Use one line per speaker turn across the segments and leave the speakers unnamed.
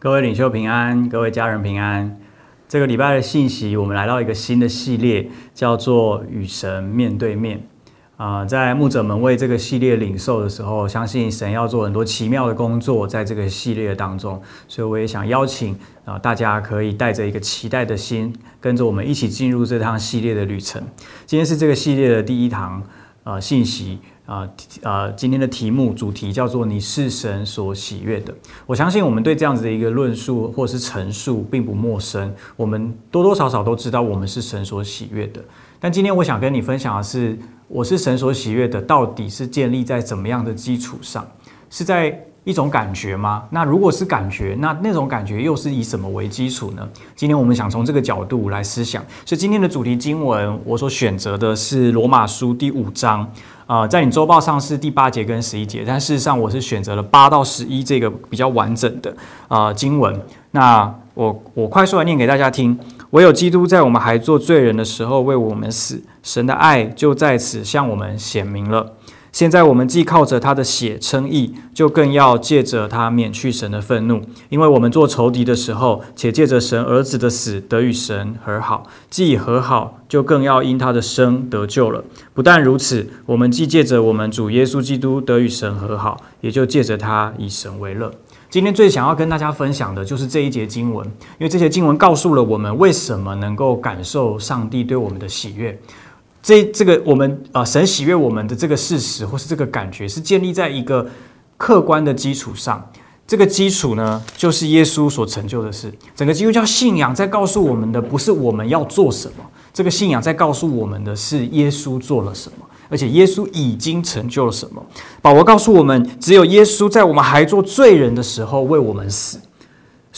各位领袖平安，各位家人平安。这个礼拜的信息，我们来到一个新的系列，叫做“与神面对面”。啊，在牧者们为这个系列领受的时候，相信神要做很多奇妙的工作在这个系列当中，所以我也想邀请啊，大家可以带着一个期待的心，跟着我们一起进入这趟系列的旅程。今天是这个系列的第一堂啊信息。啊，呃，今天的题目主题叫做“你是神所喜悦的”。我相信我们对这样子的一个论述或是陈述并不陌生，我们多多少少都知道我们是神所喜悦的。但今天我想跟你分享的是，我是神所喜悦的，到底是建立在怎么样的基础上？是在一种感觉吗？那如果是感觉，那那种感觉又是以什么为基础呢？今天我们想从这个角度来思想。所以今天的主题经文，我所选择的是罗马书第五章。啊，在你周报上是第八节跟十一节，但事实上我是选择了八到十一这个比较完整的啊经文。那我我快速来念给大家听：唯有基督在我们还做罪人的时候为我们死，神的爱就在此向我们显明了。现在我们既靠着他的血称义，就更要借着他免去神的愤怒，因为我们做仇敌的时候，且借着神儿子的死得与神和好；既已和好，就更要因他的生得救了。不但如此，我们既借着我们主耶稣基督得与神和好，也就借着他以神为乐。今天最想要跟大家分享的就是这一节经文，因为这些经文告诉了我们为什么能够感受上帝对我们的喜悦。这这个我们啊，神喜悦我们的这个事实，或是这个感觉，是建立在一个客观的基础上。这个基础呢，就是耶稣所成就的事。整个基督教信仰在告诉我们的，不是我们要做什么，这个信仰在告诉我们的是耶稣做了什么，而且耶稣已经成就了什么。保罗告诉我们，只有耶稣在我们还做罪人的时候为我们死。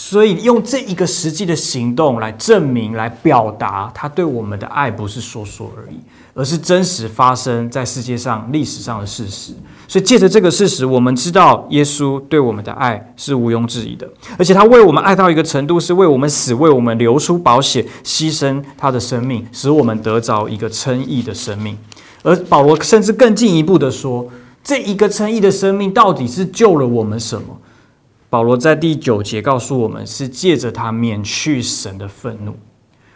所以用这一个实际的行动来证明、来表达他对我们的爱，不是说说而已，而是真实发生在世界上历史上的事实。所以借着这个事实，我们知道耶稣对我们的爱是毋庸置疑的，而且他为我们爱到一个程度，是为我们死，为我们流出保险，牺牲他的生命，使我们得着一个称义的生命。而保罗甚至更进一步的说，这一个称义的生命到底是救了我们什么？保罗在第九节告诉我们，是借着他免去神的愤怒。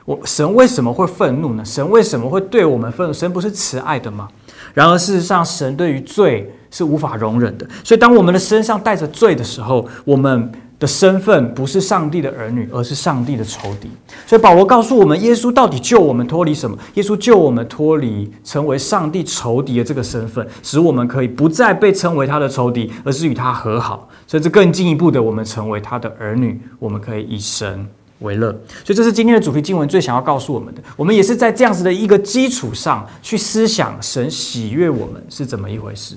我神为什么会愤怒呢？神为什么会对我们愤怒？神不是慈爱的吗？然而事实上，神对于罪是无法容忍的。所以，当我们的身上带着罪的时候，我们。的身份不是上帝的儿女，而是上帝的仇敌。所以保罗告诉我们，耶稣到底救我们脱离什么？耶稣救我们脱离成为上帝仇敌的这个身份，使我们可以不再被称为他的仇敌，而是与他和好，甚至更进一步的，我们成为他的儿女。我们可以以神为乐。所以这是今天的主题经文最想要告诉我们的。我们也是在这样子的一个基础上去思想神喜悦我们是怎么一回事。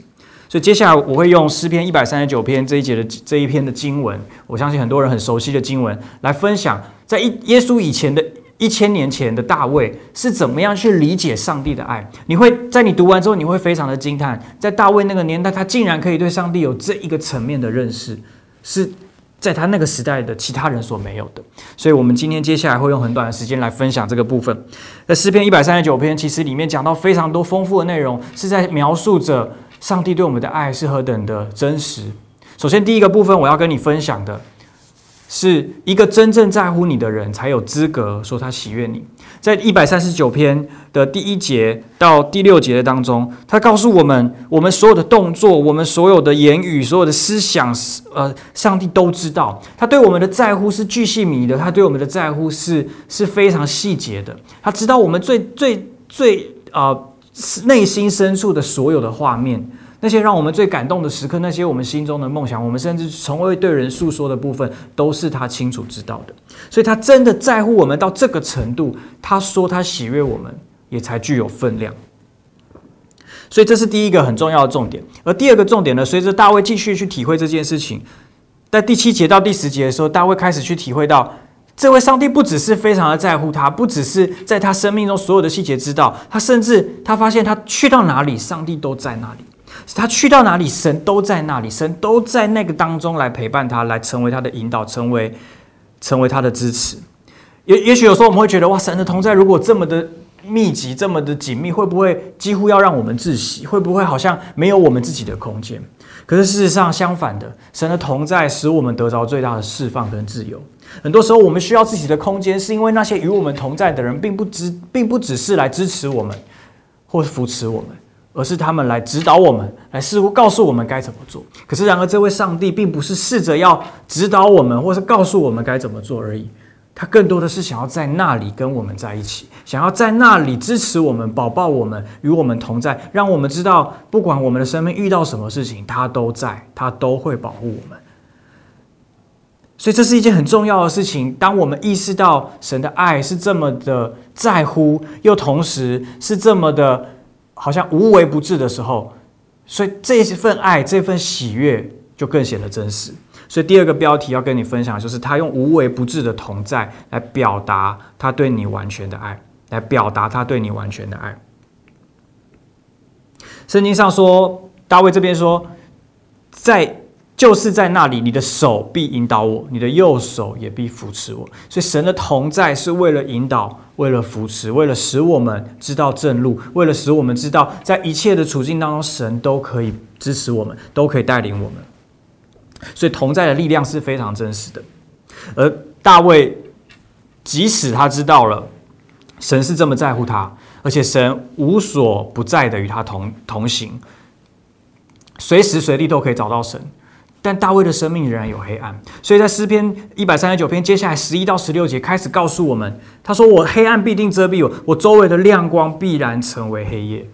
所以接下来我会用诗篇一百三十九篇这一节的这一篇的经文，我相信很多人很熟悉的经文，来分享在一耶稣以前的一千年前的大卫是怎么样去理解上帝的爱。你会在你读完之后，你会非常的惊叹，在大卫那个年代，他竟然可以对上帝有这一个层面的认识，是在他那个时代的其他人所没有的。所以，我们今天接下来会用很短的时间来分享这个部分。在诗篇一百三十九篇，其实里面讲到非常多丰富的内容，是在描述着。上帝对我们的爱是何等的真实。首先，第一个部分我要跟你分享的，是一个真正在乎你的人才有资格说他喜悦你。在一百三十九篇的第一节到第六节的当中，他告诉我们，我们所有的动作，我们所有的言语，所有的思想，呃，上帝都知道。他对我们的在乎是巨细靡的，他对我们的在乎是是非常细节的。他知道我们最最最啊。内心深处的所有的画面，那些让我们最感动的时刻，那些我们心中的梦想，我们甚至从未对人诉说的部分，都是他清楚知道的。所以，他真的在乎我们到这个程度，他说他喜悦我们，也才具有分量。所以，这是第一个很重要的重点。而第二个重点呢，随着大卫继续去体会这件事情，在第七节到第十节的时候，大卫开始去体会到。这位上帝不只是非常的在乎他，不只是在他生命中所有的细节知道，他甚至他发现他去到哪里，上帝都在那里；他去到哪里，神都在那里，神都在那个当中来陪伴他，来成为他的引导，成为成为他的支持。也也许有时候我们会觉得，哇，神的同在如果这么的密集、这么的紧密，会不会几乎要让我们窒息？会不会好像没有我们自己的空间？可是事实上，相反的，神的同在使我们得着最大的释放跟自由。很多时候，我们需要自己的空间，是因为那些与我们同在的人，并不只并不只是来支持我们或扶持我们，而是他们来指导我们，来似乎告诉我们该怎么做。可是，然而，这位上帝并不是试着要指导我们，或是告诉我们该怎么做而已。他更多的是想要在那里跟我们在一起，想要在那里支持我们、保抱我们、与我们同在，让我们知道，不管我们的生命遇到什么事情，他都在，他都会保护我们。所以这是一件很重要的事情。当我们意识到神的爱是这么的在乎，又同时是这么的，好像无微不至的时候，所以这份爱、这份喜悦就更显得真实。所以第二个标题要跟你分享，就是他用无微不至的同在来表达他对你完全的爱，来表达他对你完全的爱。圣经上说，大卫这边说，在。就是在那里，你的手必引导我，你的右手也必扶持我。所以神的同在是为了引导，为了扶持，为了使我们知道正路，为了使我们知道在一切的处境当中，神都可以支持我们，都可以带领我们。所以同在的力量是非常真实的。而大卫，即使他知道了神是这么在乎他，而且神无所不在的与他同同行，随时随地都可以找到神。但大卫的生命仍然有黑暗，所以在诗篇一百三十九篇接下来十一到十六节开始告诉我们，他说：“我黑暗必定遮蔽我，我周围的亮光必然成为黑夜。”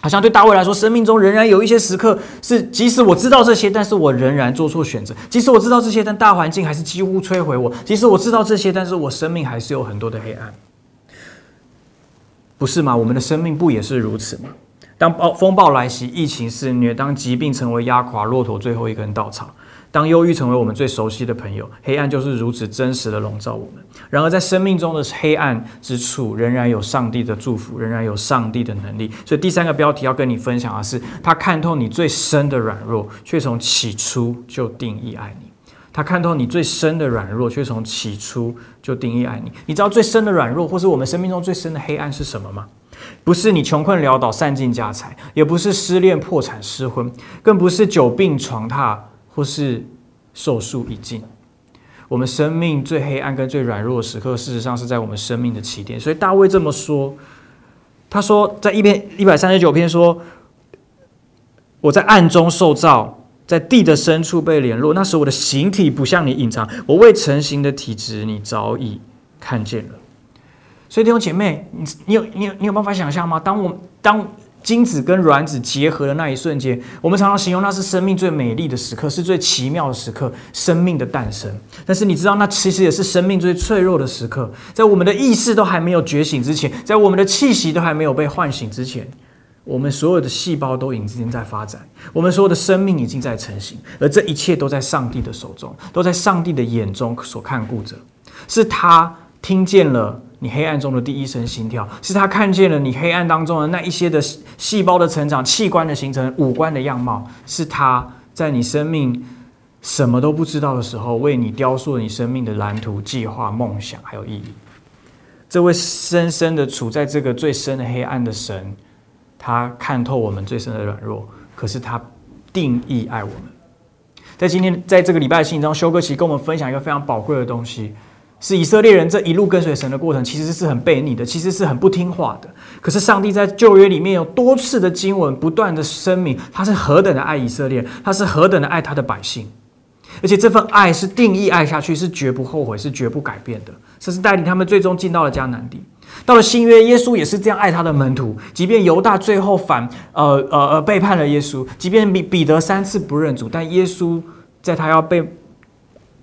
好像对大卫来说，生命中仍然有一些时刻是，即使我知道这些，但是我仍然做错选择；即使我知道这些，但大环境还是几乎摧毁我；即使我知道这些，但是我生命还是有很多的黑暗，不是吗？我们的生命不也是如此吗？当暴风暴来袭，疫情肆虐，当疾病成为压垮骆驼最后一根稻草，当忧郁成为我们最熟悉的朋友，黑暗就是如此真实的笼罩我们。然而，在生命中的黑暗之处，仍然有上帝的祝福，仍然有上帝的能力。所以，第三个标题要跟你分享的是：他看透你最深的软弱，却从起初就定义爱你。他看透你最深的软弱，却从起初就定义爱你。你知道最深的软弱，或是我们生命中最深的黑暗是什么吗？不是你穷困潦倒、散尽家财，也不是失恋、破产、失婚，更不是久病床榻或是寿数已尽。我们生命最黑暗跟最软弱的时刻，事实上是在我们生命的起点。所以大卫这么说，他说在一篇一百三十九篇说：“我在暗中受造，在地的深处被联络。那时我的形体不向你隐藏，我未成形的体质，你早已看见了。”所以弟兄姐妹，你你有你有你有办法想象吗？当我当精子跟卵子结合的那一瞬间，我们常常形容那是生命最美丽的时刻，是最奇妙的时刻，生命的诞生。但是你知道，那其实也是生命最脆弱的时刻。在我们的意识都还没有觉醒之前，在我们的气息都还没有被唤醒之前，我们所有的细胞都已经在发展，我们所有的生命已经在成型，而这一切都在上帝的手中，都在上帝的眼中所看顾着，是他听见了。你黑暗中的第一声心跳，是他看见了你黑暗当中的那一些的细胞的成长、器官的形成、五官的样貌，是他在你生命什么都不知道的时候，为你雕塑了你生命的蓝图、计划、梦想还有意义。这位深深的处在这个最深的黑暗的神，他看透我们最深的软弱，可是他定义爱我们。在今天，在这个礼拜的信中，修哥其实跟我们分享一个非常宝贵的东西。是以色列人这一路跟随神的过程，其实是很悖逆的，其实是很不听话的。可是上帝在旧约里面有多次的经文，不断的声明，他是何等的爱以色列，他是何等的爱他的百姓，而且这份爱是定义爱下去，是绝不后悔，是绝不改变的。这是带领他们最终进到了迦南地。到了新约，耶稣也是这样爱他的门徒，即便犹大最后反呃呃呃背叛了耶稣，即便彼彼得三次不认主，但耶稣在他要被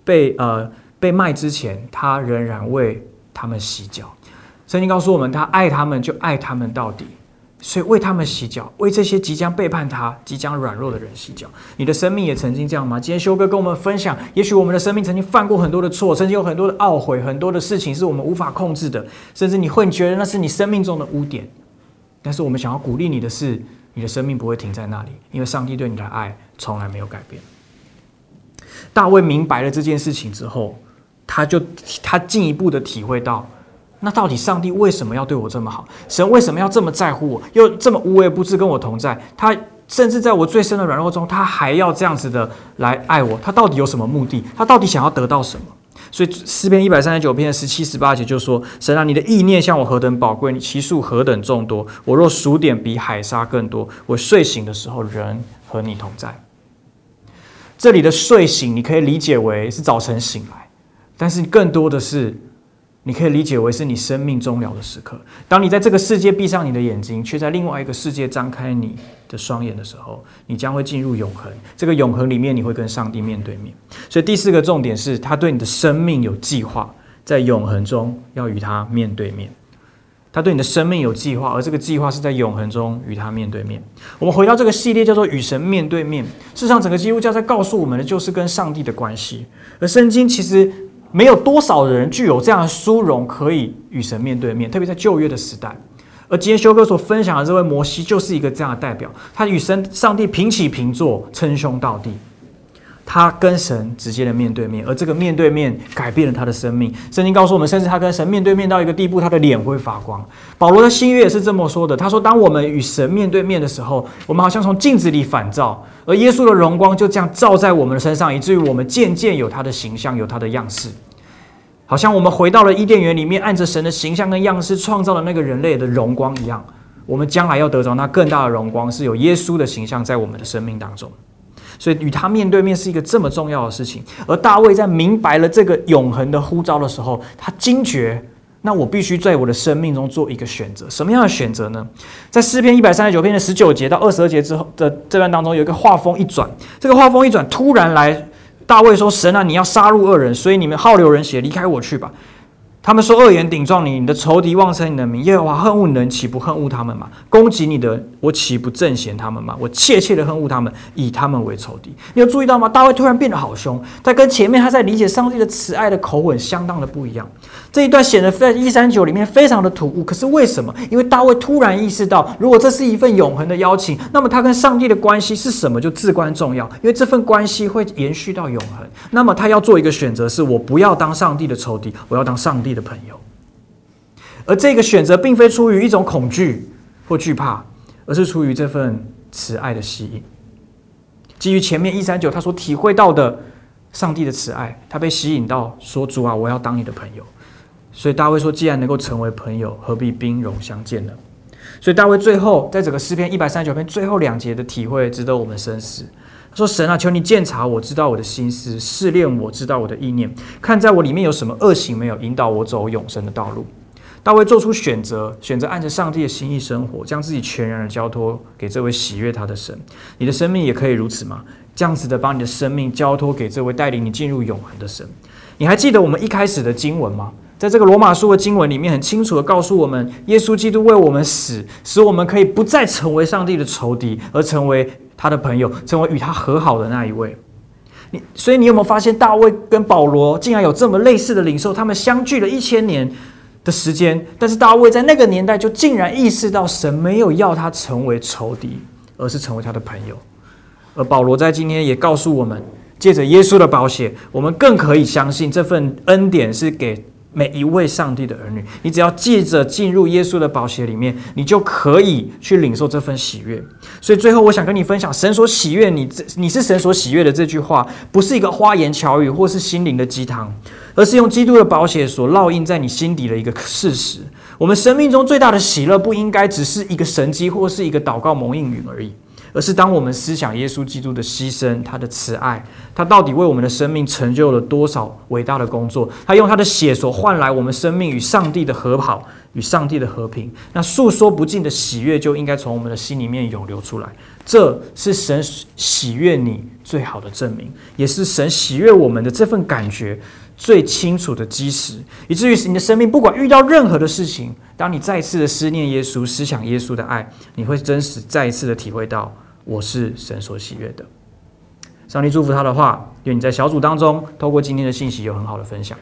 被呃。被卖之前，他仍然为他们洗脚。圣经告诉我们，他爱他们就爱他们到底，所以为他们洗脚，为这些即将背叛他、即将软弱的人洗脚。你的生命也曾经这样吗？今天修哥跟我们分享，也许我们的生命曾经犯过很多的错，曾经有很多的懊悔，很多的事情是我们无法控制的，甚至你会觉得那是你生命中的污点。但是我们想要鼓励你的是，你的生命不会停在那里，因为上帝对你的爱从来没有改变。大卫明白了这件事情之后。他就他进一步的体会到，
那到底上帝为什么要对我这么好？神为什么要这么在乎我，又这么无微不至跟我同在？他甚至在我最深的软弱中，他还要这样子的来爱我。他到底有什么目的？他到底想要得到什么？所以诗篇一百三十九篇十七十八节就说：“神啊，你的意念向我何等宝贵，你其数何等众多。我若数点，比海沙更多。我睡醒的时候，人和你同在。”这里的睡醒，你可以理解为是早晨醒来，但是更多的是。你可以理解为是你生命终了的时刻。当你在这个世界闭上你的眼睛，却在另外一个世界张开你的双眼的时候，你将会进入永恒。这个永恒里面，你会跟上帝面对面。所以第四个重点是，他对你的生命有计划，在永恒中要与他面对面。他对你的生命有计划，而这个计划是在永恒中与他面对面。我们回到这个系列叫做“与神面对面”。事实上，整个基督教在告诉我们的就是跟上帝的关系。而圣经其实。没有多少人具有这样的殊荣，可以与神面对面，特别在旧约的时代。而今天修哥所分享的这位摩西，就是一个这样的代表。他与神、上帝平起平坐，称兄道弟。他跟神直接的面对面，而这个面对面改变了他的生命。圣经告诉我们，甚至他跟神面对面到一个地步，他的脸会发光。保罗的新约也是这么说的。他说：“当我们与神面对面的时候，我们好像从镜子里反照，而耶稣的荣光就这样照在我们的身上，以至于我们渐渐有他的形象，有他的样式，好像我们回到了伊甸园里面，按着神的形象跟样式创造的那个人类的荣光一样。我们将来要得着那更大的荣光，是有耶稣的形象在我们的生命当中。”所以与他面对面是一个这么重要的事情。而大卫在明白了这个永恒的呼召的时候，他惊觉，那我必须在我的生命中做一个选择。什么样的选择呢？在诗篇一百三十九篇的十九节到二十二节之后的这段当中，有一个画风一转。这个画风一转，突然来，大卫说：“神啊，你要杀戮恶人，所以你们好流人血，离开我去吧。”他们说恶言顶撞你，你的仇敌妄称你的名，耶和华恨恶人，岂不恨恶他们吗？攻击你的，我岂不正嫌他们吗？我切切的恨恶他们，以他们为仇敌。你有注意到吗？大卫突然变得好凶，他跟前面他在理解上帝的慈爱的口吻相当的不一样。这一段显得在一三九里面非常的突兀。可是为什么？因为大卫突然意识到，如果这是一份永恒的邀请，那么他跟上帝的关系是什么就至关重要，因为这份关系会延续到永恒。那么他要做一个选择，是我不要当上帝的仇敌，我要当上帝。的朋友，而这个选择并非出于一种恐惧或惧怕，而是出于这份慈爱的吸引。基于前面一三九他所体会到的上帝的慈爱，他被吸引到说：“主啊，我要当你的朋友。”所以大卫说：“既然能够成为朋友，何必兵戎相见呢？”所以大卫最后在整个诗篇一百三十九篇最后两节的体会，值得我们深思。他说神啊，求你鉴察我知道我的心思，试炼我知道我的意念，看在我里面有什么恶行没有，引导我走永生的道路。大卫做出选择，选择按着上帝的心意生活，将自己全然的交托给这位喜悦他的神。你的生命也可以如此吗？这样子的把你的生命交托给这位带领你进入永恒的神。你还记得我们一开始的经文吗？在这个罗马书的经文里面，很清楚的告诉我们，耶稣基督为我们死，使我们可以不再成为上帝的仇敌，而成为。他的朋友成为与他和好的那一位，你所以你有没有发现大卫跟保罗竟然有这么类似的领受？他们相距了一千年的时间，但是大卫在那个年代就竟然意识到神没有要他成为仇敌，而是成为他的朋友。而保罗在今天也告诉我们，借着耶稣的保险，我们更可以相信这份恩典是给。每一位上帝的儿女，你只要记着进入耶稣的宝血里面，你就可以去领受这份喜悦。所以最后，我想跟你分享，神所喜悦你，你是神所喜悦的这句话，不是一个花言巧语或是心灵的鸡汤，而是用基督的宝血所烙印在你心底的一个事实。我们生命中最大的喜乐，不应该只是一个神迹或是一个祷告蒙应允而已。而是当我们思想耶稣基督的牺牲，他的慈爱，他到底为我们的生命成就了多少伟大的工作？他用他的血所换来我们生命与上帝的和好，与上帝的和平。那诉说不尽的喜悦就应该从我们的心里面涌流出来。这是神喜悦你最好的证明，也是神喜悦我们的这份感觉最清楚的基石。以至于你的生命不管遇到任何的事情，当你再次的思念耶稣，思想耶稣的爱，你会真实再一次的体会到。我是神所喜悦的，上帝祝福他的话，愿你在小组当中，透过今天的信息有很好的分享。